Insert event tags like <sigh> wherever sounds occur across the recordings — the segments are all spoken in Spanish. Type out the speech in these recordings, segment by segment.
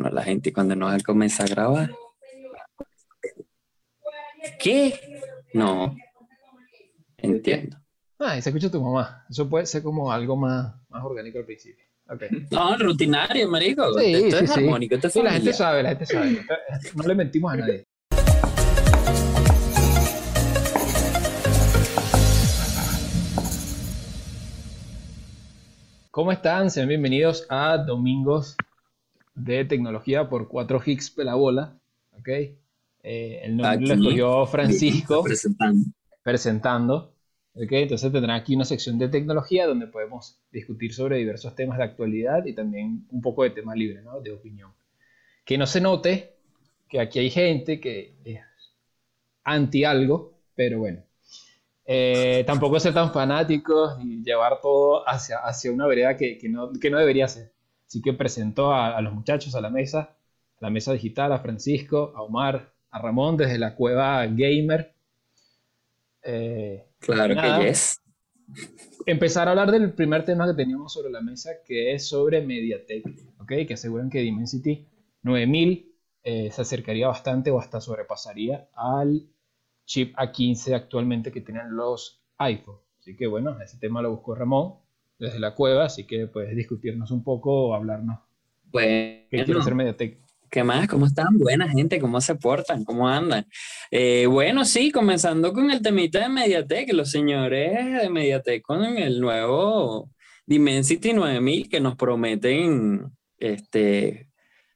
mano, la gente cuando nos comienza a grabar. ¿Qué? No. Entiendo. Ah, y se escucha tu mamá. Eso puede ser como algo más, más orgánico al principio. Okay. No, rutinario, marico. Sí, esto sí, es sí. armónico, esto es Sí, la gente sabe, la gente sabe. No le mentimos a nadie. ¿Cómo están? Sean bienvenidos a Domingos de Tecnología por 4 Higgs Pelabola. ¿Ok? Eh, el nombre lo Aquí. escogió Francisco <laughs> Presentando. presentando. ¿ok? Entonces tendrán aquí una sección de tecnología donde podemos discutir sobre diversos temas de actualidad y también un poco de tema libre, ¿no? De opinión. Que no se note que aquí hay gente que es anti algo, pero bueno. Eh, tampoco ser tan fanáticos y llevar todo hacia, hacia una vereda que, que no, que no debería ser. Así que presentó a, a los muchachos a la mesa, a la mesa digital, a Francisco, a Omar, a Ramón desde la cueva gamer. Eh, Claro Nada. que yes. empezar a hablar del primer tema que teníamos sobre la mesa, que es sobre MediaTek, ¿ok? Que aseguran que Dimensity 9000 eh, se acercaría bastante o hasta sobrepasaría al chip A15 actualmente que tienen los iPhone. Así que bueno, ese tema lo buscó Ramón desde la cueva, así que puedes discutirnos un poco o hablarnos Bueno, qué quiere hacer MediaTek. ¿Qué más? ¿Cómo están? Buena gente, ¿cómo se portan? ¿Cómo andan? Eh, bueno, sí, comenzando con el temita de Mediatek, los señores de Mediatek con el nuevo Dimensity 9000 que nos prometen este,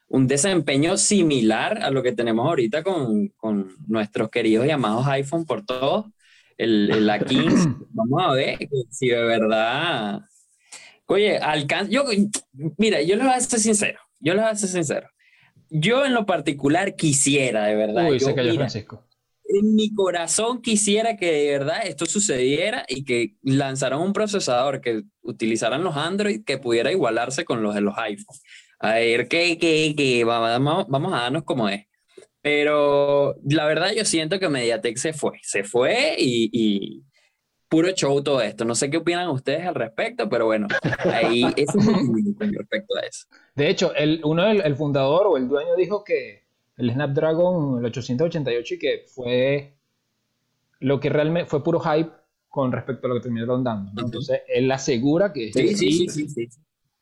un desempeño similar a lo que tenemos ahorita con, con nuestros queridos llamados iPhone por todos, el, el A15. <clears throat> Vamos a ver si de verdad... Oye, alcanza... Yo, mira, yo les voy a ser sincero, yo les voy a ser sincero. Yo en lo particular quisiera, de verdad. Uy, yo, se cayó mira, Francisco. en mi corazón quisiera que de verdad esto sucediera y que lanzaran un procesador que utilizaran los Android que pudiera igualarse con los de los iPhone. A ver, qué, qué, qué, vamos, vamos a darnos como es. Pero la verdad yo siento que Mediatek se fue, se fue y, y puro show todo esto. No sé qué opinan ustedes al respecto, pero bueno, ahí <laughs> eso es mi respecto a eso. De hecho, el, uno el fundador o el dueño dijo que el Snapdragon, el 888, y que fue lo que realmente fue puro hype con respecto a lo que terminaron dando. ¿no? Entonces, él asegura que es Sí, sí, sí, sí, sí.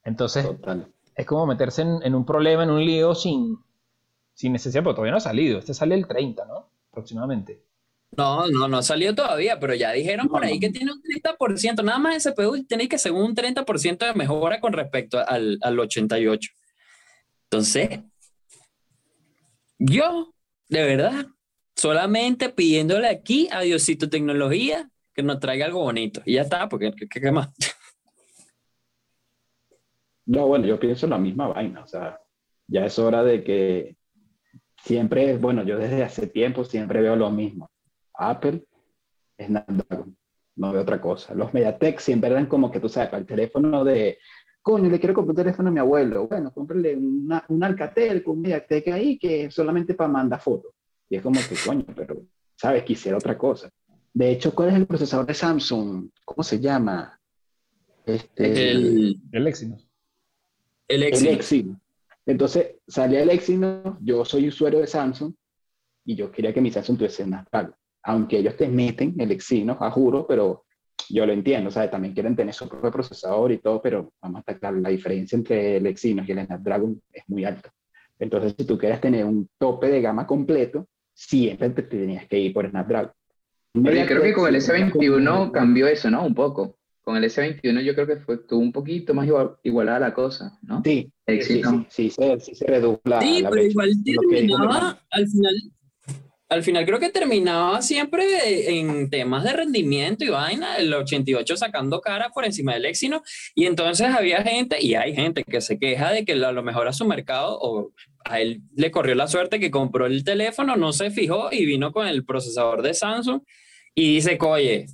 Entonces, Total. es como meterse en, en un problema, en un lío sin, sin necesidad, pero todavía no ha salido. Este sale el 30, ¿no? Aproximadamente. No, no, no salió todavía, pero ya dijeron por ahí que tiene un 30%, nada más ese CPU tiene que ser un 30% de mejora con respecto al, al 88. Entonces, yo, de verdad, solamente pidiéndole aquí a Diosito Tecnología que nos traiga algo bonito. Y ya está, porque ¿qué, qué más? No, bueno, yo pienso la misma vaina, o sea, ya es hora de que siempre, bueno, yo desde hace tiempo siempre veo lo mismo. Apple, Snapdragon, no veo otra cosa. Los Mediatek siempre eran como que tú sabes, para el teléfono de, coño, le quiero comprar un teléfono a mi abuelo, bueno, cómprale una, un Alcatel con un Mediatek ahí que es solamente para mandar fotos. Y es como que, coño, pero, ¿sabes? Quisiera otra cosa. De hecho, ¿cuál es el procesador de Samsung? ¿Cómo se llama? Este, El, El Exynos. el el Exynos. Exynos. Entonces salía el Exynos, yo soy usuario de Samsung y yo quería que mi Samsung tuviese Snapdragon. Aunque ellos te meten el Exynos, a juro, pero yo lo entiendo, ¿sabes? También quieren tener su propio procesador y todo, pero vamos a estar claro, la diferencia entre el Exynos y el Snapdragon es muy alta. Entonces, si tú quieres tener un tope de gama completo, siempre te tenías que ir por Snapdragon. Pero yo creo que con el Sí, S21 cambió eso, ¿no? Un poco. Con el S21 yo creo que fue, tuvo un poquito más igual, igualada la cosa, ¿no? Sí, sí, sí, sí, sí, se, sí se redujo la, Sí, la pero brecha. igual terminaba, al final, al final creo que terminaba siempre en temas de rendimiento y vaina, el 88 sacando cara por encima del Exynos, y entonces había gente, y hay gente que se queja de que a lo mejor a su mercado, o a él le corrió la suerte que compró el teléfono, no se fijó y vino con el procesador de Samsung, y dice, oye,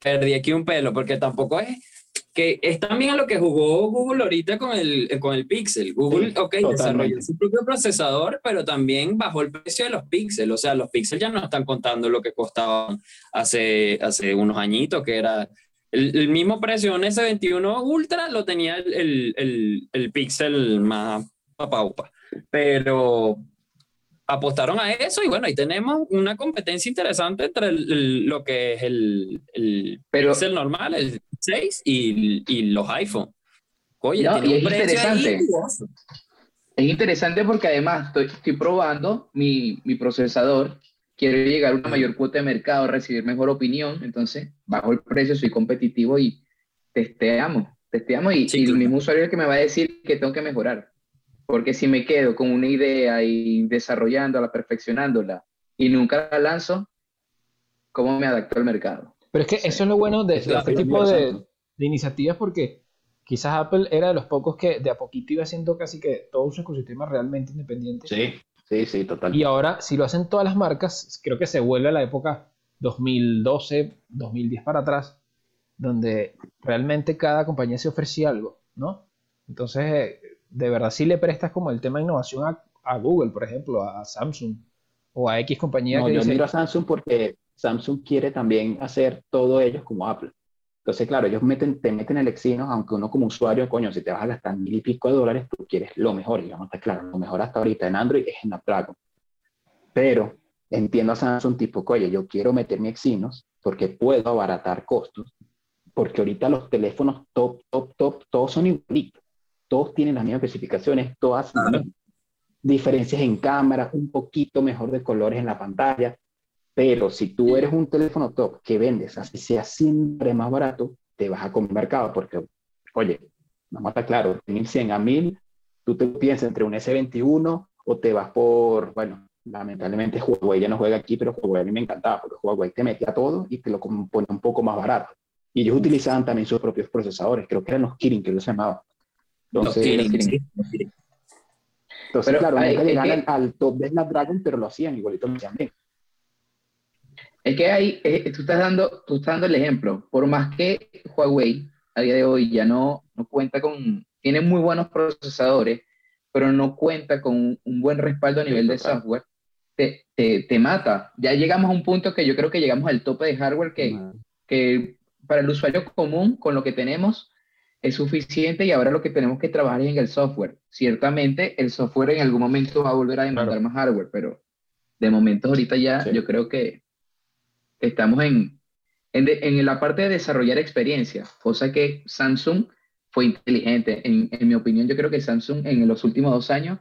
perdí aquí un pelo, porque tampoco es que es también a lo que jugó Google ahorita con el, eh, con el Pixel. Google, Sí, ok, totalmente. desarrolló su propio procesador, pero también bajó el precio de los Pixel. O sea, los Pixel ya no están contando lo que costaban hace, hace unos añitos, que era el, el mismo precio. Un S21 Ultra lo tenía el, el, el, el Pixel más, upa, upa. Pero apostaron a eso y bueno, ahí tenemos una competencia interesante entre lo que es el, el Pero- Pixel normal, el 6 y, y los iPhone. Oye, No, tiene y un es ahí interesante. jugoso. Es interesante porque además estoy, estoy probando mi, mi procesador, quiero llegar a una mayor cuota de mercado, recibir mejor opinión, entonces bajo el precio, soy competitivo y testeamos, testeamos y, Sí, y el claro. mismo usuario es el que me va a decir que tengo que mejorar. Porque si me quedo con una idea y desarrollándola, perfeccionándola y nunca la lanzo, ¿cómo me adapto al mercado? Pero es que eso es lo bueno de, de este es tipo de, de iniciativas porque quizás Apple era de los pocos que de a poquito iba haciendo casi que todo su ecosistema realmente independiente. Sí, sí, sí, total. Y ahora, si lo hacen todas las marcas, creo que se vuelve a la época 2012, 2010 para atrás, donde realmente cada compañía se ofrecía algo, ¿no? Entonces, eh, de verdad sí le prestas como el tema de innovación a, a Google, por ejemplo, a Samsung o a X compañía No, que yo dice, miro a Samsung porque Samsung quiere también hacer todo ellos como Apple. Entonces, claro, ellos meten, te meten el Exynos, aunque uno como usuario, coño, si te vas a gastar mil y pico de dólares, tú quieres lo mejor, y vamos a estar claro, lo mejor hasta ahorita en Android es Snapdragon. Pero entiendo a Samsung tipo, oye, yo quiero meter mi Exynos porque puedo abaratar costos, porque ahorita los teléfonos top, top, top, todos son igualitos, todos tienen las mismas especificaciones, todas Claro. mismo. diferencias en cámara, un poquito mejor de colores en la pantalla, pero si tú eres un teléfono top que vendes, así sea siempre más barato, te vas a comer mercado, porque, oye, vamos a estar claros, de 1100 a 1000, tú te piensas entre un S21 o te vas por, bueno, lamentablemente Huawei ya no juega aquí, pero Huawei a mí me encantaba, porque Huawei te metía todo y te lo pone un poco más barato. Y ellos utilizaban también sus propios procesadores, creo que eran los Kirin, que se llamaban. Los Entonces, entonces Pero, claro, ay, nunca es llegaban que- al, al top de Snapdragon, pero lo hacían, igualito lo hacían bien. Es que ahí, eh, tú, estás dando, tú estás dando el ejemplo. Por más que Huawei a día de hoy ya no, no cuenta con, tiene muy buenos procesadores, pero no cuenta con un, un buen respaldo a nivel de total. software, te, te, te mata. Ya llegamos a un punto que yo creo que llegamos al tope de hardware que, que para el usuario común, con lo que tenemos, es suficiente y ahora lo que tenemos que trabajar es en el software. Ciertamente el software en algún momento va a volver a demandar Claro. más hardware, pero de momento ahorita ya Sí. yo creo que estamos en, en, de- en la parte de desarrollar experiencia, cosa que Samsung fue inteligente. En, en mi opinión, yo creo que Samsung en los últimos dos años,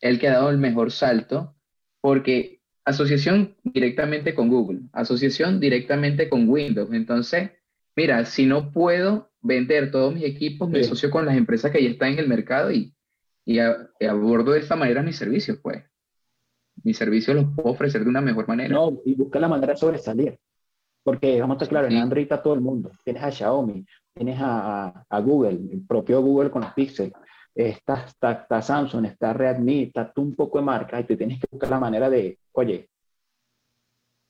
el que ha dado el mejor salto, porque asociación directamente con Google, asociación directamente con Windows. Entonces, mira, si no puedo vender todos mis equipos, me asocio con las empresas que ya están en el mercado y, y, a- y abordo de esta manera mis servicios, pues. Mis servicios los puedo ofrecer de una mejor manera. No, y busca la manera de sobresalir. Porque vamos a estar claros, Sí. en Android está todo el mundo. Tienes a Xiaomi, tienes a, a- a Google, el propio Google con los Pixel, está, está, está Samsung, está Redmi, está tú un poco de marca y tú tienes que buscar la manera de, oye,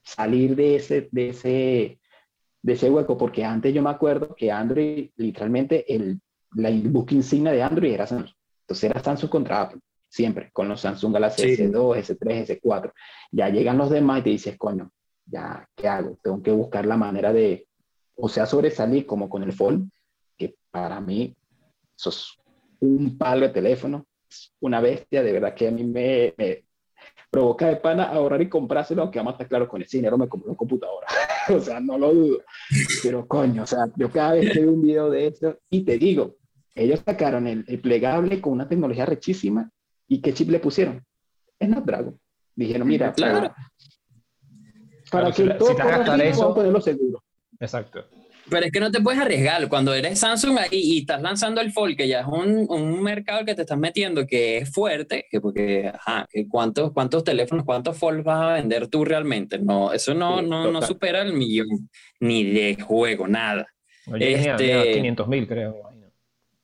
salir de ese, de ese, de ese hueco, porque antes yo me acuerdo que Android, literalmente, el, la buque insignia de Android era Samsung. Entonces era Samsung contra Apple, siempre, con los Samsung Galaxy Sí. S2, S3, S4. Ya llegan los demás y te dices, coño, ya, ¿qué hago? Tengo que buscar la manera de, o sea, sobresalir como con el Fold, que para mí, eso es un palo de teléfono, una bestia, de verdad que a mí me, me provoca de pana ahorrar y comprárselo, aunque vamos a estar claros con ese dinero me compro una computadora, <laughs> o sea, no lo dudo, pero coño, o sea, yo cada vez que veo un video de esto, y te digo, ellos sacaron el, el plegable con una tecnología rechísima, ¿y qué chip le pusieron? Snapdragon. Dijeron, mira, Claro. para, para Claro, si que la- todo si te vas a corra gastar así, eso- vamos a ponerlo seguro. Exacto. Pero es que no te puedes arriesgar. Cuando eres Samsung ahí y estás lanzando el Fold, que ya es un, un mercado que te estás metiendo que es fuerte, que porque, ajá, que ¿cuántos, ¿cuántos teléfonos, cuántos Fold vas a vender tú realmente? No, eso no, Sí, no, no supera el millón, ni de juego, nada. Este- 500 mil, creo. imagino.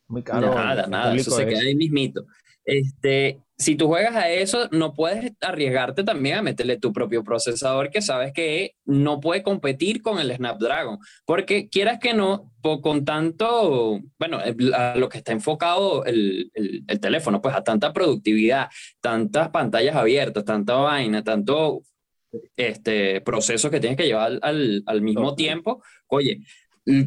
Muy caro. nada, nada, eso se queda ahí mismito. Este, si tú juegas a eso, no puedes arriesgarte también a meterle tu propio procesador que sabes que no puede competir con el Snapdragon, porque quieras que no, con tanto, bueno, a lo que está enfocado el, el- el teléfono, pues a tanta productividad, tantas pantallas abiertas, tanta vaina, tanto este proceso que tienes que llevar al, al mismo Total. tiempo, oye,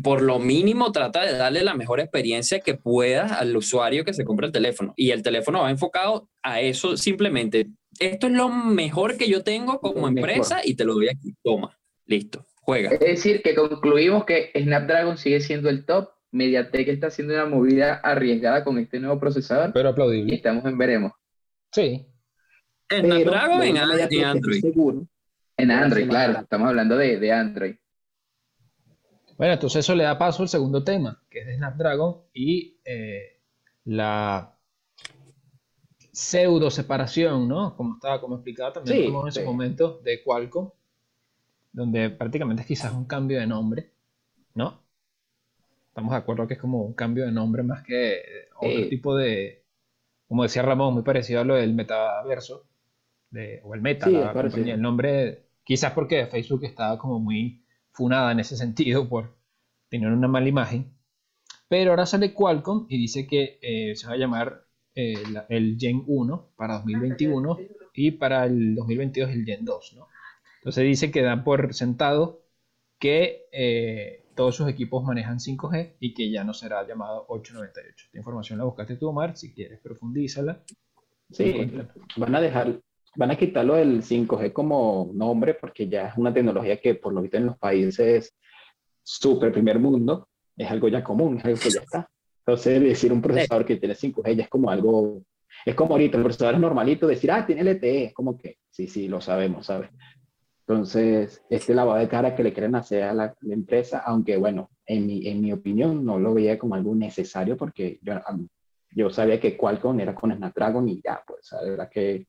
por lo mínimo trata de darle la mejor experiencia que pueda al usuario que se compra el teléfono. Y el teléfono va enfocado a eso simplemente. Esto es lo mejor que yo tengo como empresa y te lo doy aquí. Toma, listo, juega. Es decir, que concluimos que Snapdragon sigue siendo el top. MediaTek está haciendo una movida arriesgada con este nuevo procesador. Pero aplaudible. Y estamos en veremos. Sí. Snapdragon en, Android. Seguro. En Android, claro. Estamos hablando de, de Android. Bueno, entonces eso le da paso al segundo tema, que es de Snapdragon y eh, la pseudo separación, ¿no? Como estaba, como explicaba también en ese momento de Qualcomm, donde prácticamente es quizás un cambio de nombre, ¿no? Estamos de acuerdo que es como un cambio de nombre más que otro tipo de, como decía Ramón, muy parecido a lo del metaverso, de, o el meta, el nombre, quizás porque Facebook estaba como muy funada en ese <laughs> sentido por tener una mala imagen. Pero ahora sale Qualcomm y dice que eh, se va a llamar eh, el Gen 1 para 2021 y para el 2022 el Gen 2. ¿no? Entonces dice que dan por sentado que eh, todos sus equipos manejan 5G y que ya no será llamado 898. Esta información la buscaste tú, Omar, si quieres profundízala. Sí, van a dejar van a quitarlo del 5G como nombre porque ya es una tecnología que por lo visto en los países super primer mundo es algo ya común, es algo que ya está. Entonces decir un procesador que tiene 5G ya es como algo, es como ahorita el procesador es normalito, decir, ah, tiene LTE, es como que, sí, sí, lo sabemos, ¿sabes? Entonces, este lavado de cara que le quieren hacer a la, empresa, aunque bueno, en mi, en mi opinión no lo veía como algo necesario porque yo, yo sabía que Qualcomm era con Snapdragon y ya, pues, la verdad que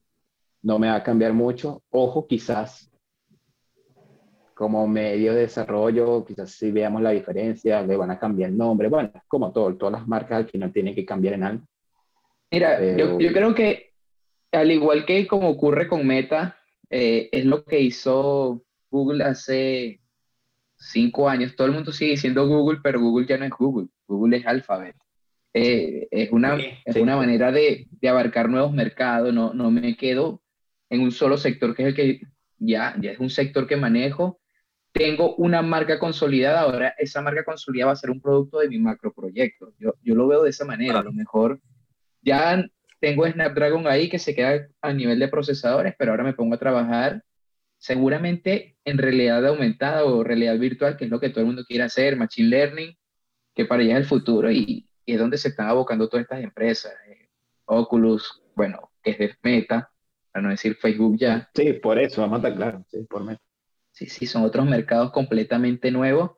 no me va a cambiar mucho. Ojo, quizás como medio de desarrollo, quizás si veamos la diferencia, le van a cambiar el nombre. Bueno, como todo, todas las marcas al final tienen que cambiar en algo. Mira, yo, creo que al igual que como ocurre con Meta, eh, es lo que hizo Google hace cinco años. Todo el mundo sigue diciendo Google, pero Google ya no es Google. Google es Alphabet. Eh, es una, es una manera de, de, abarcar nuevos mercados. No, no me quedo en un solo sector, que es el que ya, ya es un sector que manejo. Tengo una marca consolidada, ahora esa marca consolidada va a ser un producto de mi macro proyecto. Yo, yo lo veo de esa manera, a lo mejor ya tengo Snapdragon ahí que se queda a nivel de procesadores, pero ahora me pongo a trabajar seguramente en realidad aumentada o realidad virtual, que es lo que todo el mundo quiere hacer, machine learning, que para allá es el futuro y, es donde se están abocando todas estas empresas. Eh, Oculus, bueno, que es de Meta, no decir Facebook ya. Sí, por eso, vamos a estar claro, sí, por mí. Sí, sí, son otros mercados completamente nuevos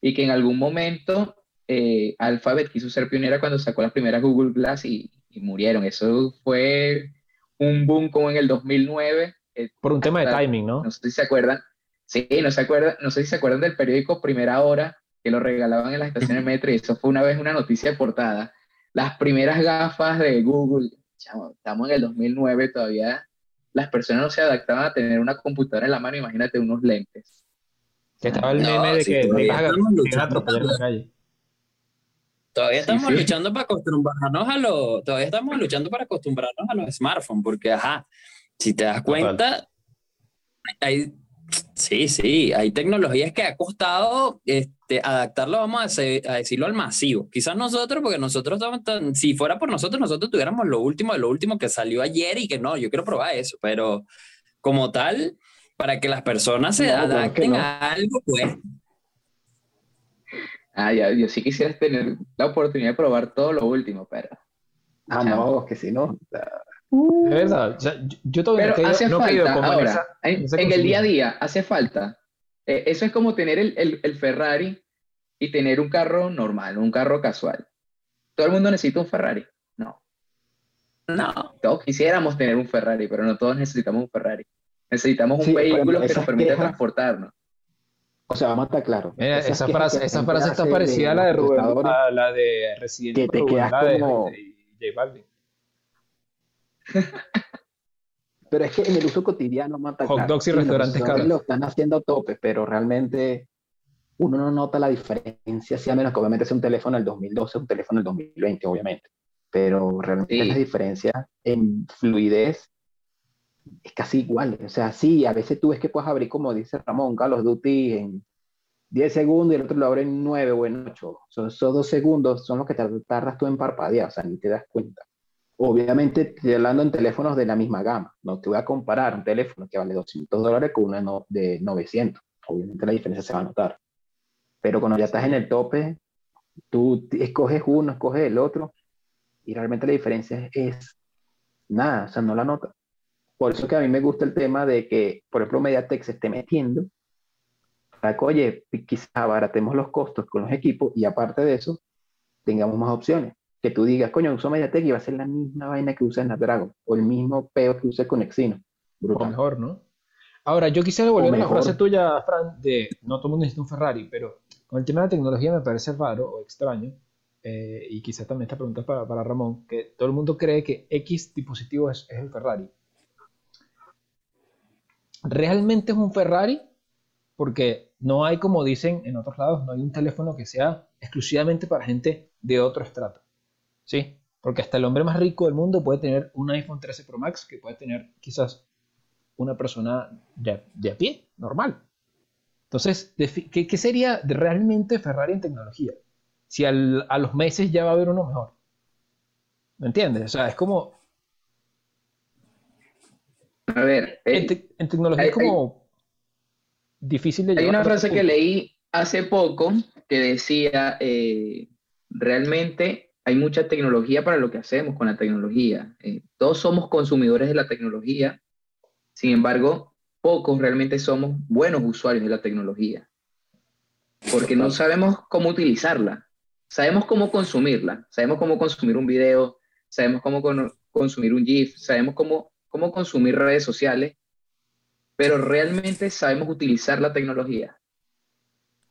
y que en algún momento eh, Alphabet quiso ser pionera cuando sacó las primeras Google Glass y, murieron. Eso fue un boom como en el 2009. Eh, por un tema de timing, ¿no? No sé si se acuerdan. Sí, no, se acuerdan, no sé si se acuerdan del periódico Primera Hora que lo regalaban en las estaciones <laughs> metro y eso fue una vez una noticia de portada. Las primeras gafas de Google, estamos en el 2009 todavía las personas no se adaptaban a tener una computadora en la mano, imagínate unos lentes. Que estaba el meme de que todavía estamos calle. Todavía estamos luchando para acostumbrarnos a los, todavía estamos luchando para acostumbrarnos a los smartphones, porque ajá, si te das cuenta, hay Sí, sí, hay tecnologías que ha costado este, adaptarlo, vamos a, decirlo, al masivo. Quizás nosotros, porque nosotros estamos tan, si fuera por nosotros, nosotros tuviéramos lo último de lo último que salió ayer y que no, yo quiero probar eso, pero como tal, para que las personas se adapten a algo, pues. Ah, ya, yo sí quisiera tener la oportunidad de probar todo lo último, pero. Ah, no, que si no. Es verdad, yo, todavía Pero hace falta, ahora, en, el día a día, hace falta. Eh, eso es como tener el, el, Ferrari y tener un carro normal, un carro casual. ¿Todo el mundo necesita un Ferrari? No. No. Todos quisiéramos tener un Ferrari, pero no todos necesitamos un Ferrari. Necesitamos un vehículo que nos permita transportarnos. O sea, vamos a estar claro. esa frase, esa frase está parecida a la de Rubén, a la de Resident Que te quedas como... J Balvin. Pero es que en el uso cotidiano mata Hot dogs y restaurantes caros. Lo están haciendo a tope, pero realmente uno no nota la diferencia, si a menos que obviamente sea un teléfono del 2012, un teléfono del 2020, obviamente. Pero realmente la diferencia en fluidez es casi igual. O sea, sí, a veces tú ves que puedes abrir, como dice Ramón, Carlos Duty en, 10 segundos y el otro lo abre en 9 o en 8. Son, esos dos segundos son los que tardas tú en parpadear, o sea, ni te das cuenta. Obviamente, estoy hablando en teléfonos de la misma gama. No te voy a comparar un teléfono que vale 200 dólares con uno de 900. Obviamente la diferencia se va a notar. Pero cuando ya estás en el tope, tú escoges uno, escoges el otro, y realmente la diferencia es nada, o sea, no la nota. Por eso que a mí me gusta el tema de que, por ejemplo, Mediatek se esté metiendo para que, oye, quizás abaratemos los costos con los equipos y aparte de eso, tengamos más opciones. Que tú digas, coño, uso Mediatek y va a ser la misma vaina que usa Snapdragon o el mismo peo que usa con Exynos. O mejor, ¿no? Ahora, yo quisiera volver a la frase tuya, Fran, de no todo el mundo necesita un Ferrari, pero con el tema de la tecnología me parece raro o extraño, eh, y quizás también esta pregunta para, para, Ramón, que todo el mundo cree que X dispositivo es, es el Ferrari. ¿Realmente es un Ferrari? Porque no hay, como dicen en otros lados, no hay un teléfono que sea exclusivamente para gente de otro estrato. ¿Sí? Porque hasta el hombre más rico del mundo puede tener un iPhone 13 Pro Max que puede tener quizás una persona de, de a pie, normal. Entonces, ¿qué, ¿qué, sería realmente Ferrari en tecnología? Si al, a los meses ya va a haber uno mejor. ¿Me entiendes? O sea, es como... A ver, en, en tecnología es como difícil de Hay una frase que leí hace poco que decía, eh, realmente hay mucha tecnología para lo que hacemos con la tecnología. Eh, todos somos consumidores de la tecnología, sin embargo, pocos realmente somos buenos usuarios de la tecnología, porque no sabemos cómo utilizarla. Sabemos cómo consumirla, sabemos cómo consumir un video, sabemos cómo consumir un GIF, sabemos cómo, cómo consumir redes sociales, pero realmente sabemos utilizar la tecnología.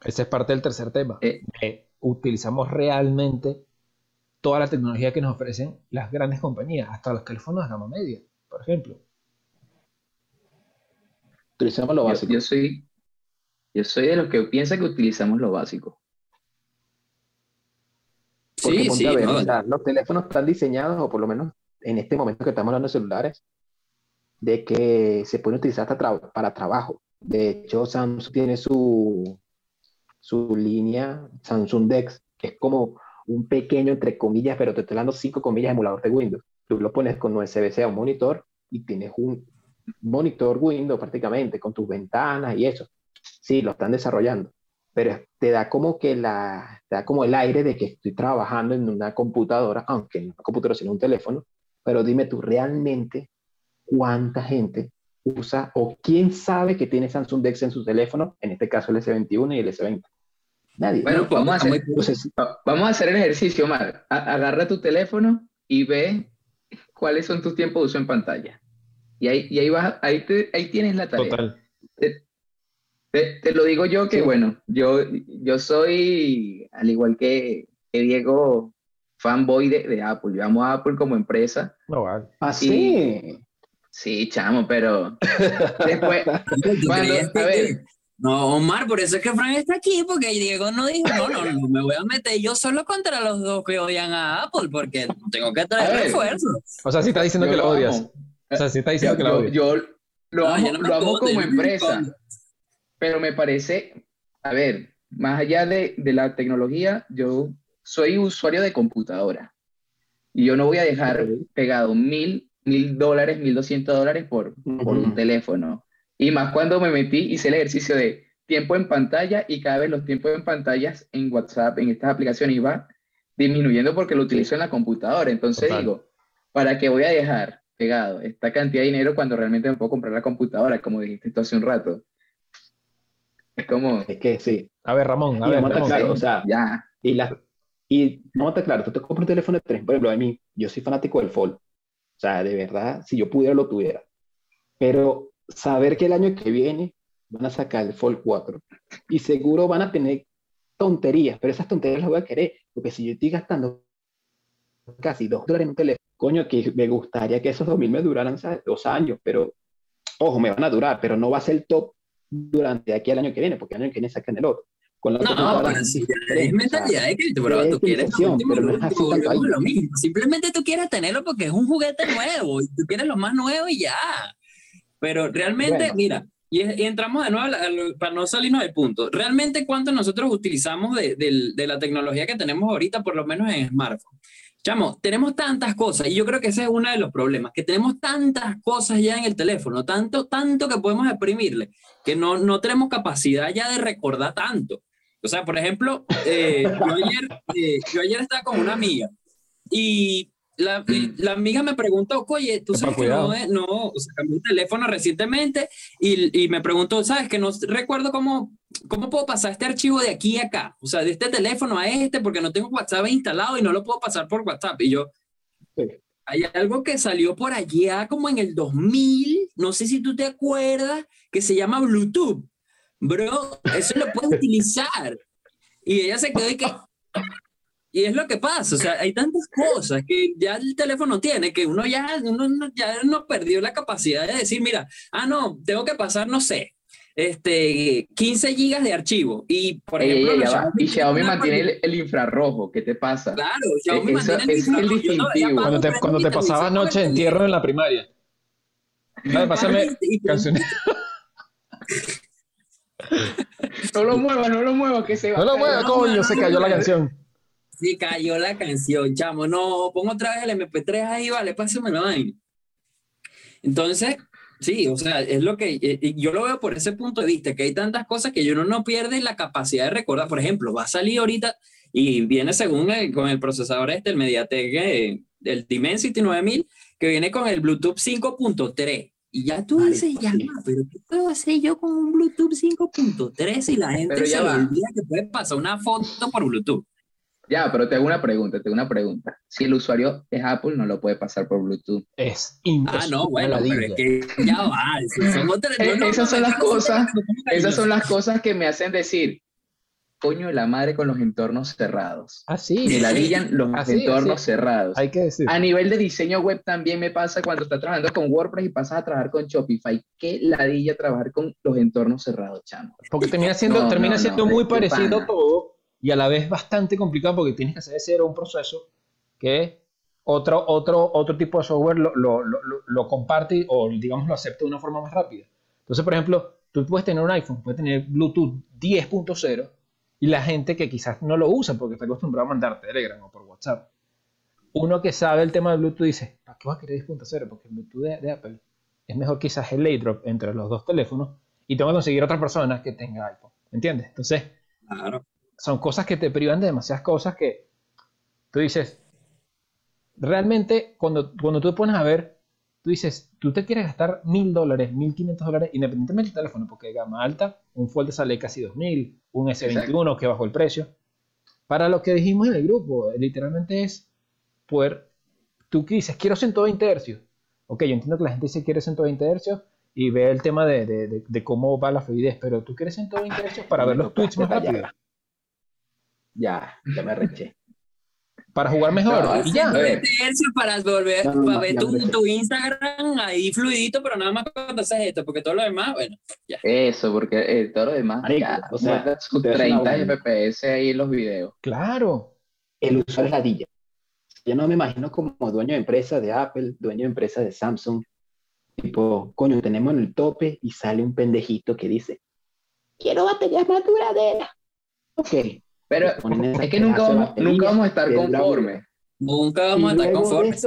Ese es parte del tercer tema. Eh, utilizamos realmente toda la tecnología que nos ofrecen las grandes compañías, hasta los teléfonos de gama media, por ejemplo. Utilizamos lo básico. Yo, soy, yo soy de los que piensa que utilizamos lo básico. sí, sí, los teléfonos están diseñados, o por lo menos en este momento que estamos hablando de celulares, de que se pueden utilizar hasta para trabajo. De hecho, Samsung tiene su, su línea Samsung Dex, que es como un pequeño, entre comillas, pero te estoy dando cinco comillas, emulador de Windows. Tú lo pones con USB-C a un monitor y tienes un monitor Windows prácticamente, con tus ventanas y eso. Sí, lo están desarrollando, pero te da como que la, te da como el aire de que estoy trabajando en una computadora, aunque no una computadora, sino un teléfono, pero dime tú, ¿realmente cuánta gente usa o quién sabe que tiene Samsung Dex en su teléfono, en este caso el S21 y el S20? Nadie. Bueno, vamos, a hacer, vamos a hacer el ejercicio, Mar. Agarra tu teléfono y ve cuáles son tus tiempos de uso en pantalla. Y ahí, y ahí, vas, ahí, ahí tienes la tarea. Total. Te, lo digo yo que, bueno, yo, yo soy, al igual que, Diego, fanboy de, de, Apple. Yo amo a Apple como empresa. No, vale. Ah, sí. Sí, chamo, pero <laughs> después, cuando, a ver, no, Omar, por eso es que Frank está aquí, porque Diego no dijo, no, no, no, me voy a meter yo solo contra los dos que odian a Apple, porque tengo que traer refuerzo. O sea, sí está diciendo que lo odias. O sea, sí está diciendo que lo odias. Yo, lo amo, lo amo como empresa, pero me parece, a ver, más allá de, de la tecnología, yo soy usuario de computadora y yo no voy a dejar pegado mil mil dólares, mil doscientos dólares por, por un teléfono. Y más cuando me metí, hice el ejercicio de tiempo en pantalla y cada vez los tiempos en pantallas en WhatsApp, en estas aplicaciones, iba disminuyendo porque lo utilizo en la computadora. Entonces digo, ¿para qué voy a dejar pegado esta cantidad de dinero cuando realmente me puedo comprar la computadora, como dijiste tú hace un rato? Es como... Es que sí. A ver, Ramón, a ver, Claro, o sea, ya. Y, la, y no está claro, tú te compras un teléfono de tres, por ejemplo, a mí, yo soy fanático del Fold. O sea, de verdad, si yo pudiera, lo tuviera. Pero saber que el año que viene van a sacar el Fold 4 y seguro van a tener tonterías, pero esas tonterías las voy a querer, porque si yo estoy gastando casi dos dólares en un teléfono, coño, que me gustaría que esos 2000 me duraran dos años, pero ojo, me van a durar, pero no va a ser top durante aquí al año que viene, porque el año que viene sacan el otro no, no, pero si es mentalidad de crédito, pero tú quieres lo mismo. Simplemente tú quieres tenerlo porque es un juguete nuevo y tú quieres lo más nuevo y ya. Pero realmente, mira, y, entramos de nuevo para no salirnos del punto. ¿Realmente cuánto nosotros utilizamos de, de, la tecnología que tenemos ahorita, por lo menos en smartphone? Chamo, tenemos tantas cosas y yo creo que ese es uno de los problemas, que tenemos tantas cosas ya en el teléfono, tanto, tanto que podemos exprimirle, que no, no tenemos capacidad ya de recordar tanto. O sea, por ejemplo, eh, yo, ayer, eh, yo ayer estaba con una amiga y la, la, amiga me preguntó, oye, tú sabes que no, no, o sea, cambié el teléfono recientemente y, y, me preguntó, ¿sabes? Que no recuerdo cómo, cómo puedo pasar este archivo de aquí a acá, o sea, de este teléfono a este, porque no tengo WhatsApp instalado y no lo puedo pasar por WhatsApp. Y yo, hay algo que salió por allá como en el 2000, no sé si tú te acuerdas, que se llama Bluetooth. Bro, eso lo puedes <laughs> utilizar. Y ella se quedó y que, y es lo que pasa, o sea, hay tantas cosas que ya el teléfono tiene que uno ya, uno ya no perdió la capacidad de decir, mira, ah, no, tengo que pasar, no sé, este, 15 gigas de archivo. Y, por ejemplo, y Xiaomi mantiene el, infrarrojo, ¿qué te pasa? Claro, Xiaomi mantiene el infrarrojo. Es el cuando te, cuando te pasaba noche entierro en la primaria. Dale, pásame canciones. no lo muevas, no lo muevas, que se va. No lo muevas, coño, se cayó la canción. Sí, cayó la canción, chamo. No, pongo otra vez el MP3 ahí, vale, pásamelo ahí. Entonces, sí, o sea, es lo que eh, yo lo veo por ese punto de vista, que hay tantas cosas que uno no pierde la capacidad de recordar. Por ejemplo, va a salir ahorita y viene según con el procesador este, el MediaTek, eh, el Dimensity 9000, que viene con el Bluetooth 5.3. Y ya tú dices, ya, pero ¿qué puedo hacer yo con un Bluetooth 5.3 y la gente se olvida que puede pasar una foto por Bluetooth? Ya, pero te hago una pregunta, te hago una pregunta. Si el usuario es Apple, no lo puede pasar por Bluetooth. Es Ah, no, bueno, pero es que ya va. <laughs> Eh, esas son las cosas, esas son las cosas que me hacen decir, coño de la madre con los entornos cerrados. Ah, sí. Me ladillan los entornos cerrados. Hay que decir. A nivel de diseño web también me pasa cuando estás trabajando con WordPress y pasas a trabajar con Shopify. Qué ladilla trabajar con los entornos cerrados, chamo. Porque termina siendo, termina siendo muy parecido todo y a la vez bastante complicado porque tienes que hacer de cero un proceso que otro, otro, otro tipo de software lo, lo, lo, lo, comparte o digamos lo acepta de una forma más rápida. Entonces, por ejemplo, tú puedes tener un iPhone, puedes tener Bluetooth 10.0 y la gente que quizás no lo usa porque está acostumbrado a mandar Telegram o por WhatsApp. Uno que sabe el tema de Bluetooth dice, ¿para qué va a querer 10.0? Porque el Bluetooth de, Apple es mejor quizás el drop entre los dos teléfonos y tengo que conseguir otra persona que tenga iPhone. ¿Entiendes? Entonces, claro son cosas que te privan de demasiadas cosas que tú dices, realmente cuando, cuando tú te pones a ver, tú dices, tú te quieres gastar mil dólares, mil quinientos dólares, independientemente del teléfono, porque gama alta, un Fold sale casi dos mil, un S21 que bajó el precio. Para lo que dijimos en el grupo, literalmente es poder, tú que dices, quiero 120 Hz. Ok, yo entiendo que la gente dice quiere 120 Hz y ve el tema de, de, de, cómo va la fluidez, pero tú quieres 120 Hz para ver los tweets más rápido ya, ya me reché. <laughs> Para jugar mejor. y ya. Para volver, para ver tu, Instagram ahí fluidito, pero nada más cuando haces esto, porque todo lo demás, bueno, ya. Eso, porque eh, todo lo demás, o sea, sus 30 FPS ahí en los videos. Claro. El usuario es ladilla. Yo no me imagino como dueño de empresa de Apple, dueño de empresa de Samsung, tipo, coño, tenemos en el tope y sale un pendejito que dice, quiero baterías más duraderas. Ok, pero es que nunca vamos, nunca vamos a estar conformes. Nunca vamos a estar conformes.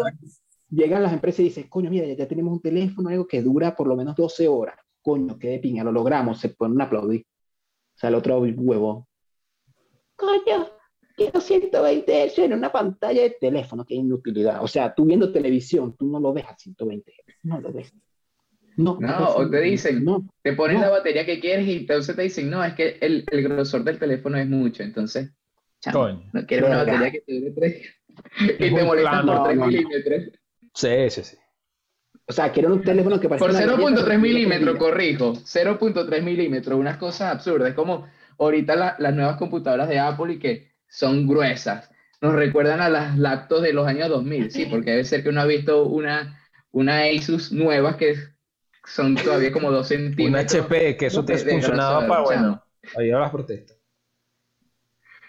Llegan las empresas y dicen, coño, mira, ya, tenemos un teléfono algo que dura por lo menos 12 horas. Coño, qué de piña, lo logramos, se ponen a aplaudir. O sea, el otro huevo. Coño, quiero 120 Hz en una pantalla de teléfono, qué inutilidad. O sea, tú viendo televisión, tú no lo ves a 120 Hz, no lo ves. No, no, o te dicen, no, te pones la batería que quieres y entonces te dicen, no, es que el, el grosor del teléfono es mucho, entonces, no quieres una batería que te dure 3 y te molesta por 3 milímetros. Sí, sí, sí. O sea, quiero un teléfono que Por 0.3 milímetros, corrijo, 0.3 milímetros, unas cosas absurdas. Es como ahorita las nuevas computadoras de Apple y que son gruesas. Nos recuerdan a las laptops de los años 2000, sí, porque debe ser que uno ha visto una, una Asus nueva que son todavía como dos centímetros. Un HP, que eso te funcionaba para, bueno, ahí las protestas.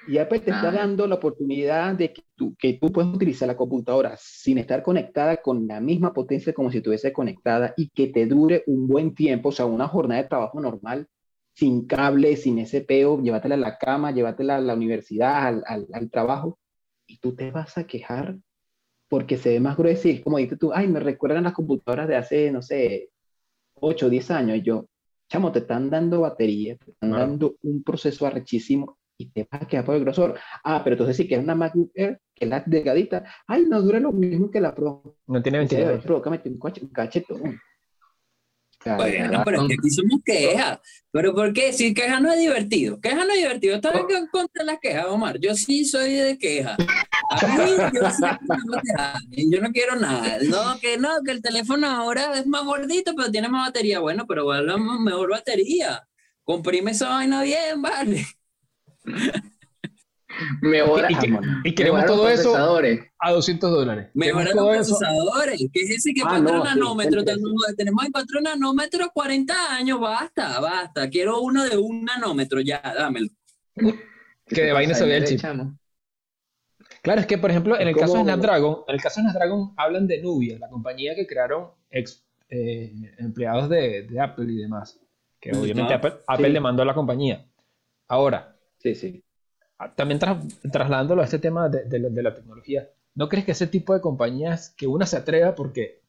Y Apple te está Ah. dando la oportunidad de que tú, que tú puedas utilizar la computadora sin estar conectada con la misma potencia como si estuviese conectada y que te dure un buen tiempo, o sea, una jornada de trabajo normal, sin cable, sin ese peo, llévatela a la cama, llévatela a la universidad, al, al- al trabajo, y tú te vas a quejar porque se ve más grueso y como dices tú, ay, me recuerdan las computadoras de hace, no sé, 8 o 10 años. Y yo, chamo, te están dando batería, te están dando un proceso arrechísimo y te vas a quedar por el grosor. Ah, pero entonces sí que es una MacBook Air, que es la delgadita, ay, no dura lo mismo que la Pro. No tiene En serio, ventilador. Pro, que mete un cache- un cachetón. Bueno, pero es que aquí somos quejas. ¿Pero por qué? Si queja no es divertido. Queja no es divertido. ¿Estás en contra de las quejas, Omar? Yo sí soy de queja. A mí, <laughs> yo sí no. Yo no quiero nada. No, que no, que el teléfono ahora es más gordito, pero tiene más batería. Bueno, pero hablamos mejor batería. Comprime esa vaina bien, vale. Mejora, Y, que- y queremos todo eso procesadores. a 200 dólares. Mejora Queremos los todo eso procesadores. Que es ese que Ah, 4 no, sí, nanómetros. el precio. tenemos, tenemos en 4 nanómetros 40 años. Basta, basta. Quiero uno de un nanómetro. Ya, dámelo. Que de vaina se vea el chip. Chamo. Claro, es que por ejemplo, en el caso de Snapdragon, en el caso de Snapdragon hablan de Nubia, la compañía que crearon ex, eh, empleados de, de Apple y demás. Que obviamente Apple, Apple Sí. demandó a la compañía. Ahora, Sí, sí. a- también tras- trasladándolo a este tema de, de la, de la tecnología, ¿no crees que ese tipo de compañías, que una se atreva porque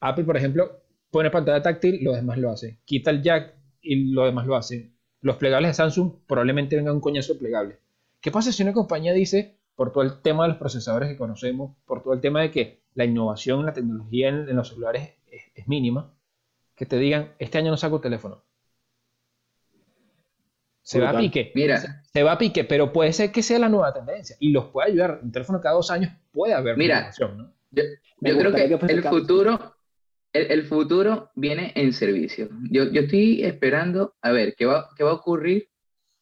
Apple, por ejemplo, pone pantalla táctil, lo demás lo hace, quita el jack y lo demás lo hace. Los plegables de Samsung probablemente venga un coñazo de plegable. ¿Qué pasa si una compañía dice, por todo el tema de los procesadores que conocemos, por todo el tema de que la innovación, la tecnología en, en los celulares es, es mínima, que te digan, este año no saco teléfono? Se va a pique Mira, se va a pique, pero puede ser que sea la nueva tendencia y los puede ayudar. Un teléfono cada dos años puede haber Mira, innovación, ¿no? yo, creo que que el el futuro, el, el futuro viene en servicio. Yo, yo estoy esperando a ver qué va, qué va a ocurrir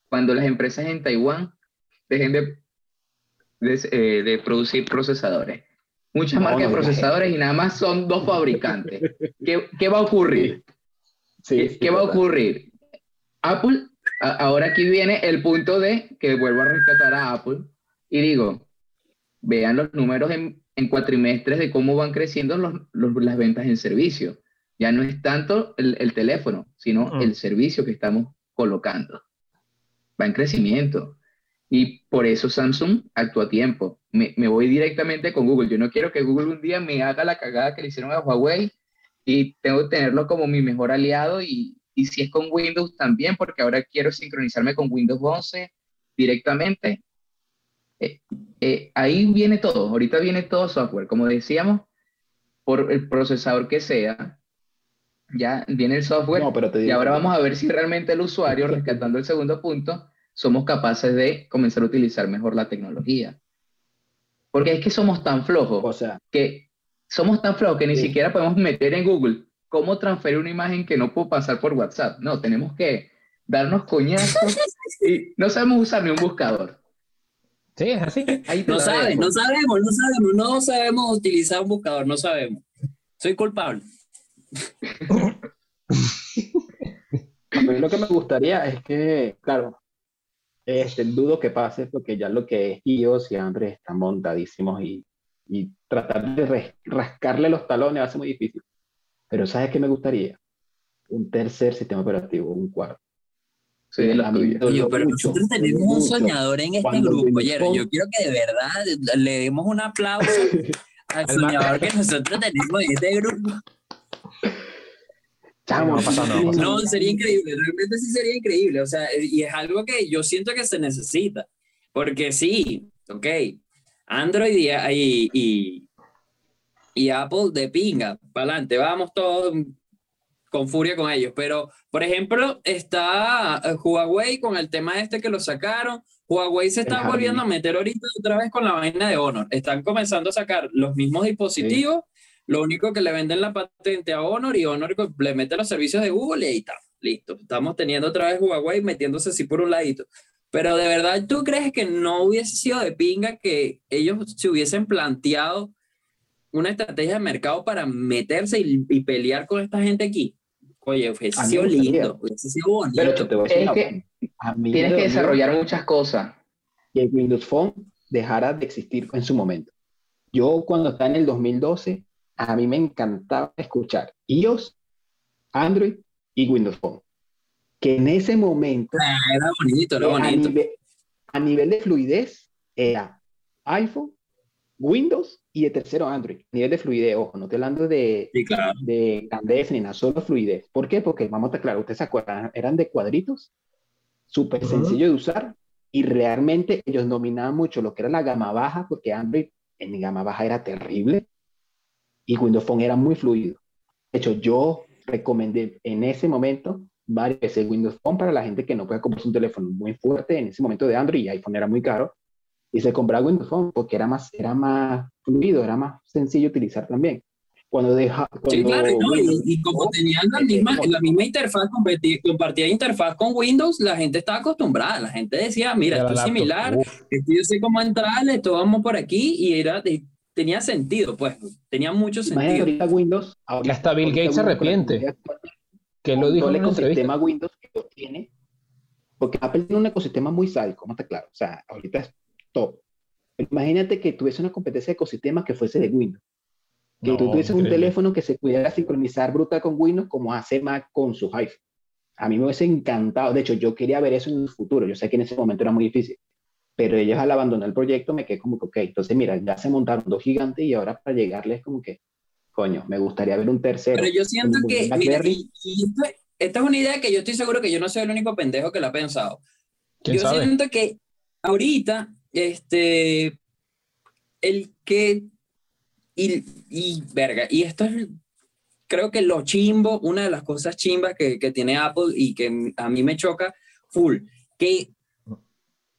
cuando las empresas en Taiwán dejen de, de, eh, de producir procesadores. Muchas No, marcas no de procesadores y nada más son dos fabricantes. ¿Qué, qué va a ocurrir? Sí, ¿Qué, sí, qué va a ocurrir? Apple, a- ahora aquí viene el punto de que vuelvo a rescatar a Apple y digo, vean los números en, en cuatrimestres de cómo van creciendo los, los- las ventas en servicio. Ya no es tanto el, el teléfono, sino Mm. el servicio que estamos colocando. Va en crecimiento. Y por eso Samsung actúa a tiempo. Me, me voy directamente con Google. Yo no quiero que Google un día me haga la cagada que le hicieron a Huawei y tengo que tenerlo como mi mejor aliado y, y si es con Windows también, porque ahora quiero sincronizarme con Windows 11 directamente. Eh, eh, ahí viene todo, ahorita viene todo software, como decíamos, por el procesador que sea, ya viene el software No, pero te y ahora vamos a ver si realmente el usuario, rescatando el segundo punto, somos capaces de comenzar a utilizar mejor la tecnología. Porque es que somos tan flojos O sea, que somos tan flojos que ni Sí. siquiera podemos meter en Google cómo transferir una imagen que no puedo pasar por WhatsApp. No, tenemos que darnos coñazos <laughs> y no sabemos usar ni un buscador. Sí, es así. Ahí No dejo. no sabemos, no sabemos, no sabemos utilizar un buscador, no sabemos. Soy culpable. <laughs> a mí lo que me gustaría es que, claro, este, dudo que pase porque ya lo que es iOS y Android están montadísimos y, y tratar de res- rascarle los talones va a ser muy difícil. Pero ¿sabes qué me gustaría? Un tercer sistema operativo, un cuarto. Soy de los A mí tuyos. me Oye, pero mucho, nosotros tenemos un mucho. soñador en este Cuando grupo. Oye, yo quiero que de verdad le demos un aplauso al <laughs> Al soñador que nosotros tenemos en este grupo. Chamo, No sería increíble, realmente sí sería increíble. O sea, y es algo que yo siento que se necesita. Porque sí, ok, Android y, y, y, y Apple de pinga, para adelante, vamos todos con furia con ellos. Pero, por ejemplo, está eh, Huawei con el tema este que lo sacaron. Huawei se está volviendo a meter ahorita otra vez con la vaina de Honor. Están comenzando a sacar los mismos dispositivos. Lo único que le venden la patente a Honor y Honor le mete los servicios de Google y ahí está. Listo. Estamos teniendo otra vez Huawei metiéndose así por un ladito. Pero de verdad, ¿tú crees que no hubiese sido de pinga que ellos se hubiesen planteado una estrategia de mercado para meterse y, y pelear con esta gente aquí? Oye, hubiese sido lindo, hubiese sido bonito. Pero te voy a decir que. A mí Tienes que desarrollar muchas cosas. que el Windows Phone dejara de existir en su momento. Yo cuando estaba en el 2012, a mí me encantaba escuchar iOS, Android y Windows Phone. Que en ese momento... Ah, era bonito, era eh, bonito. A nivel, a nivel de fluidez, era iPhone, Windows y el tercero Android. Nivel de fluidez, ojo, no estoy hablando de, Sí, claro. de grandez ni nada, solo fluidez. ¿Por qué? Porque vamos a estar claros, ustedes se acuerdan, eran de cuadritos, súper Ujú. sencillo de usar y realmente ellos dominaban mucho lo que era la gama baja, porque Android en gama baja era terrible y Windows Phone era muy fluido. De hecho, yo recomendé en ese momento varias veces Windows Phone para la gente que no puede comprarse un teléfono muy fuerte en ese momento de Android y iPhone era muy caro y se compraba Windows Phone porque era más, era más fluido, era más sencillo utilizar también. Cuando deja, Sí, cuando claro, y no, y, y como tenían la misma, la misma interfaz, competi- compartía interfaz con Windows, la gente estaba acostumbrada, la gente decía, mira, esto es similar, esto yo sé cómo entrarle, esto vamos por aquí, y era de- tenía sentido, pues, tenía mucho sentido. ahorita Windows. ahorita- hasta Bill Gates se arrepiente. que lo dijo en el ecosistema Windows que lo tiene, porque Apple tiene un ecosistema muy sádico, ¿cómo está claro? O sea, ahorita es top. Imagínate que tuviese una competencia de ecosistema que fuese de Windows. Que No, tú tuvieses un increíble. teléfono que se pudiera sincronizar brutal con Windows como hace Mac con su iPhone. A mí me hubiese encantado. De hecho, yo quería ver eso en el futuro. Yo sé que en ese momento era muy difícil. Pero ellos al abandonar el proyecto me quedé como que, ok, entonces mira, ya se montaron dos gigantes y ahora para llegarles como que, coño, me gustaría ver un tercero. Pero yo siento que, mira, y, y esto- esta es una idea que yo estoy seguro que yo no soy el único pendejo que la ha pensado. ¿Quién yo sabe? siento que ahorita, este, el que, y, y verga, y esto es, creo que lo chimbo, una de las cosas chimbas que, que tiene Apple y que a mí me choca full, que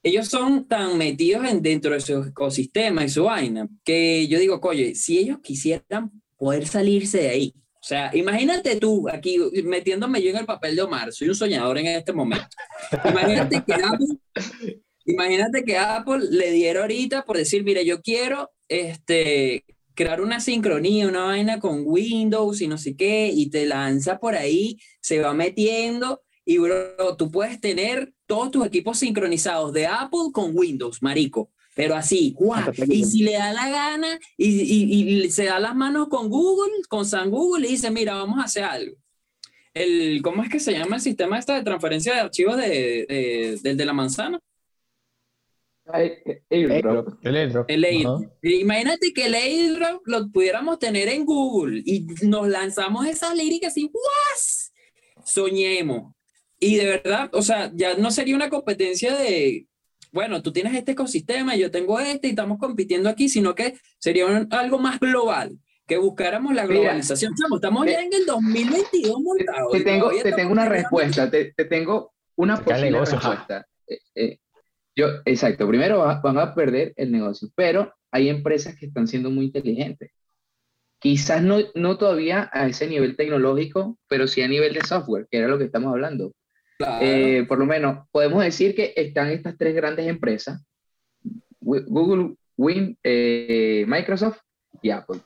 ellos son tan metidos en, dentro de su ecosistema y su vaina, que yo digo, oye, si ellos quisieran poder salirse de ahí, o sea, imagínate tú aquí metiéndome yo en el papel de Omar, soy un soñador en este momento. Imagínate que Apple, imagínate que Apple le diera ahorita por decir, mire, yo quiero este, crear una sincronía, una vaina con Windows y no sé qué, y te lanza por ahí, se va metiendo, y bro, tú puedes tener todos tus equipos sincronizados de Apple con Windows, marico. Pero así, guau. Y si le da la gana y, y- y se da las manos con Google, con San Google, y dice, mira, vamos a hacer algo. El, ¿Cómo es que se llama el sistema este de transferencia de archivos de, de- del de la manzana? Eh, airdrop. El airdrop. El. Imagínate que el airdrop lo pudiéramos tener en Google y nos lanzamos esas líricas y ¡guas! Soñemos. Y de verdad, o sea, ya no sería una competencia de, bueno, tú tienes este ecosistema, yo tengo este y estamos compitiendo aquí, sino que sería un- algo más global, que buscáramos la Mira, globalización. Chamo, estamos te- ya en el 2022 Te, montados. te tengo, te tengo una respuesta, te, te tengo una posible negocio. respuesta. Eh, eh, yo, exacto, primero va- van a perder el negocio, pero hay empresas que están siendo muy inteligentes. Quizás no, no todavía a ese nivel tecnológico, pero sí a nivel de software, que era lo que estamos hablando. Claro. Eh, por lo menos podemos decir que están estas tres grandes empresas, Google, Win, eh, Microsoft y Apple.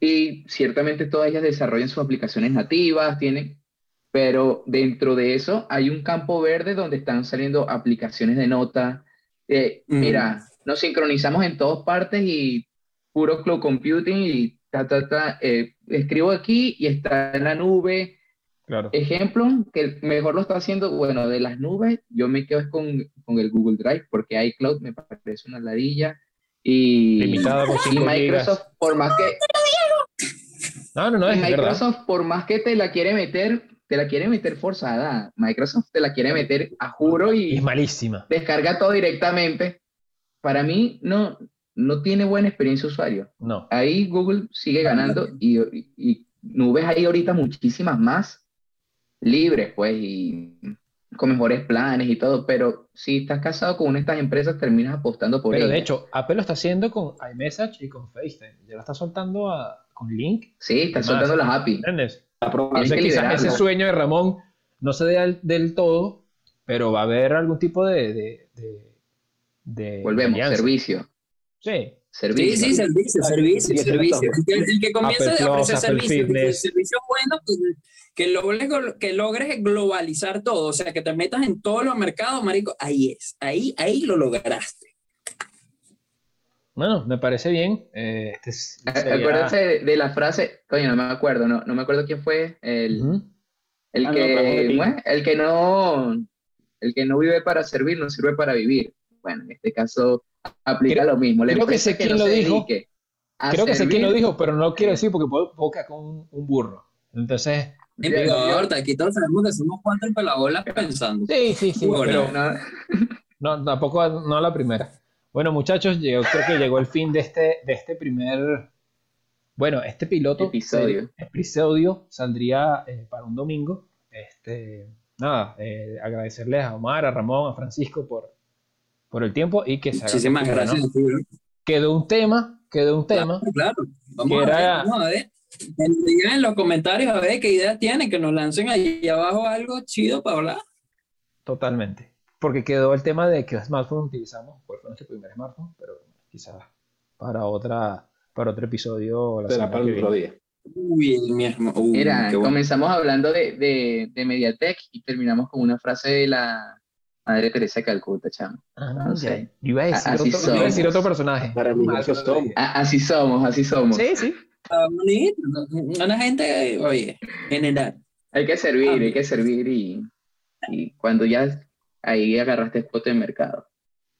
Y ciertamente todas ellas desarrollan sus aplicaciones nativas, tienen, pero dentro de eso hay un campo verde donde están saliendo aplicaciones de nota. Eh, Mm. Mira, nos sincronizamos en todas partes y puro cloud computing y ta, ta, ta, eh, escribo aquí y está en la nube. Claro. Ejemplo, que mejor lo está haciendo, bueno, de las nubes, yo me quedo con, con el Google Drive, porque iCloud me parece una ladilla. Y, Limitado y 5 Microsoft, por más que, No, no, no, es verdad. Microsoft, por más que te la quiere meter, te la quiere meter forzada. Microsoft te la quiere meter a juro Y es malísima. descarga todo directamente. Para mí, no, no tiene buena experiencia usuario. No. Ahí Google sigue ganando y, y, y nubes hay ahorita muchísimas más libres, pues, y con mejores planes y todo, pero si estás casado con una de estas empresas, terminas apostando por Pero de hecho, Apple lo está haciendo con iMessage y con FaceTime. Ya lo está soltando a- con Link. Sí, estás Más. soltando las API. ¿Entiendes? Está Entonces quizás ese sueño de Ramón no se dé del todo, pero va a haber algún tipo de... de, de- de Volvemos, alianza. servicio. Sí. Servicio. Sí, sí, servicio, servicio, no servicio. El que, el que comienza Apple a ofrecer servicio, el servicio bueno, pues, que logres, que logres globalizar todo, o sea, que te metas en todos los mercados, marico, ahí es, ahí, ahí lo lograste. Bueno, me parece bien. Eh, este sería- Acuérdense de, la frase, coño, no me acuerdo, no, no me acuerdo quién fue el, el Ah, no, que, el que no, el que no vive para servir, no sirve para vivir. Bueno, en este caso aplica Creo- lo mismo. La creo que sé quién no lo dijo. Creo que sé quién lo dijo, pero no quiero decir porque caer con un, un burro. Entonces, No ya- ya- importa, aquí todos sabemos que somos cuatro pelabolas pensando. sí, sí, sí, Bueno. pero no, no, tampoco no a la primera. Bueno, muchachos, llegó, creo que llegó el fin de este, de este primer, bueno, este piloto Episodio. eh, episodio saldría eh, para un domingo. Este, nada, eh, agradecerles a Omar, a Ramón, a Francisco por, por el tiempo y que se Muchísimas gracias. Quedó un tema, quedó un tema. Claro, claro. Vamos, Que a ver, era- vamos a ver. Que nos Digan en los comentarios a ver qué ideas tienen, que nos lancen ahí abajo algo chido para hablar. Totalmente. Porque quedó el tema de qué smartphone utilizamos, cuál fue nuestro primer smartphone, pero quizás para otra, para otro episodio la Será para el otro día. Uy, mi. Uy, Mira, bueno. comenzamos hablando de, de, de Mediatek y terminamos con una frase de la Madre Teresa de Calcuta, chamo. Ah, sé. Yo iba a decir, Así otro, yo iba a decir somos. otro personaje. Para mí, eso somos. Así somos, así somos. Sí, sí. Ah, bonito. Una gente, oye, general. Hay que servir, Ah, hay que servir y, y cuando ya ahí agarraste spot de mercado.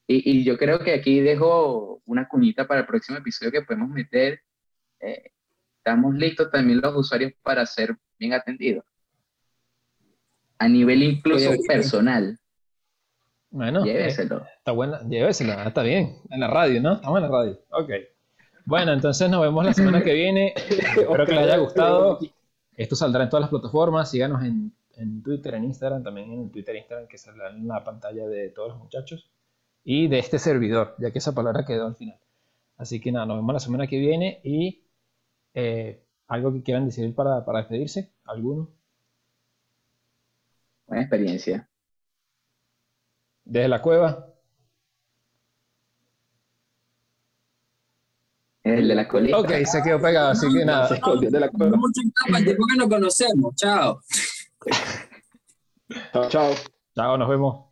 Y, y yo creo que aquí dejo una cuñita para el próximo episodio que podemos meter. Eh, estamos listos también los usuarios para ser bien atendidos. A nivel incluso Oye, oye. personal. Bueno, eh, Lléveselo. está buena, llévesela, está bien. En la radio, ¿no? Estamos en la radio. Ok. Bueno, entonces nos vemos la semana que viene. <laughs> Espero que les haya gustado. Esto saldrá en todas las plataformas. Síganos en, en Twitter, en Instagram, también en el Twitter e Instagram que saldrá en la pantalla de todos los muchachos. Y de este servidor, ya que esa palabra quedó al final. Así que nada, nos vemos la semana que viene y eh, algo que quieran decir para, para despedirse, alguno. Buena experiencia. Desde la cueva. El de la colita. Ok, se quedó pegado, así que nada. Se escondió de la cueva. Tipo que nos conocemos. Chao. Chao, chao. Chao, nos vemos.